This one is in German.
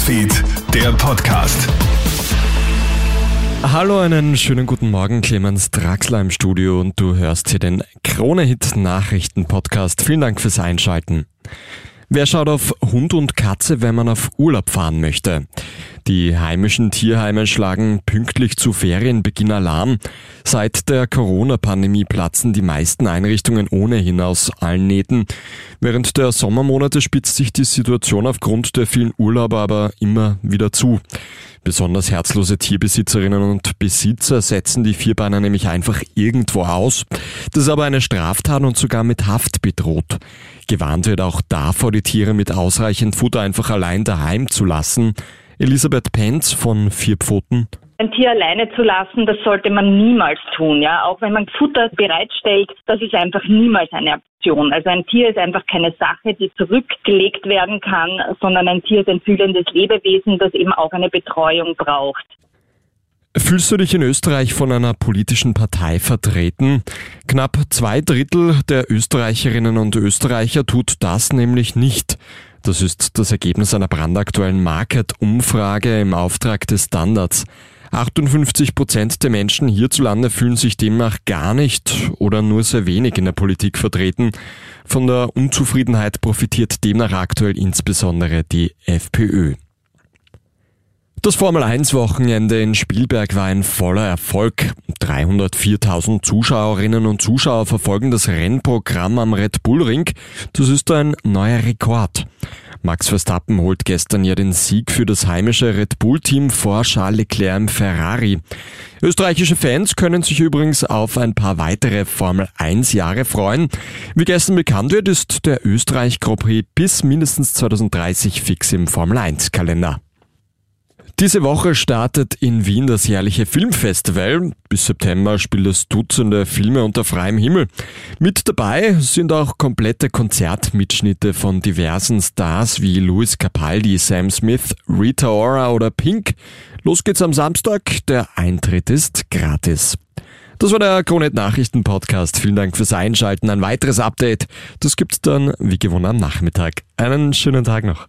Newsfeed, der Podcast. Hallo, einen schönen guten Morgen, Clemens Draxler im Studio und du hörst hier den Krone-Hit Nachrichten Podcast. Vielen Dank fürs Einschalten. Wer schaut auf Hund und Katze, wenn man auf Urlaub fahren möchte? Die heimischen Tierheime schlagen pünktlich zu Ferienbeginn Alarm. Seit der Corona-Pandemie platzen die meisten Einrichtungen ohnehin aus allen Nähten. Während der Sommermonate spitzt sich die Situation aufgrund der vielen Urlauber aber immer wieder zu. Besonders herzlose Tierbesitzerinnen und Besitzer setzen die Vierbeiner nämlich einfach irgendwo aus. Das ist aber eine Straftat und sogar mit Haft bedroht. Gewarnt wird auch davor, die Tiere mit ausreichend Futter einfach allein daheim zu lassen. Elisabeth Penz von Vier Pfoten. Ein Tier alleine zu lassen, das sollte man niemals tun, ja. Auch wenn man Futter bereitstellt, das ist einfach niemals eine Option. Also ein Tier ist einfach keine Sache, die zurückgelegt werden kann, sondern ein Tier ist ein fühlendes Lebewesen, das eben auch eine Betreuung braucht. Fühlst du dich in Österreich von einer politischen Partei vertreten? Knapp zwei Drittel der Österreicherinnen und Österreicher tut das nämlich nicht. Das ist das Ergebnis einer brandaktuellen Market-Umfrage im Auftrag des Standards. 58 Prozent der Menschen hierzulande fühlen sich demnach gar nicht oder nur sehr wenig in der Politik vertreten. Von der Unzufriedenheit profitiert demnach aktuell insbesondere die FPÖ. Das Formel-1-Wochenende in Spielberg war ein voller Erfolg. 304.000 Zuschauerinnen und Zuschauer verfolgen das Rennprogramm am Red Bull Ring. Das ist ein neuer Rekord. Max Verstappen holt gestern ja den Sieg für das heimische Red Bull-Team vor Charles Leclerc im Ferrari. Österreichische Fans können sich übrigens auf ein paar weitere Formel 1 Jahre freuen. Wie gestern bekannt wird, ist der Österreich Grand Prix bis mindestens 2030 fix im Formel 1 Kalender. Diese Woche startet in Wien das jährliche Filmfestival. Bis September spielt es Dutzende Filme unter freiem Himmel. Mit dabei sind auch komplette Konzertmitschnitte von diversen Stars wie Louis Capaldi, Sam Smith, Rita Ora oder Pink. Los geht's am Samstag. Der Eintritt ist gratis. Das war der Kronet Nachrichten Podcast. Vielen Dank fürs Einschalten. Ein weiteres Update, das gibt's dann wie gewohnt am Nachmittag. Einen schönen Tag noch.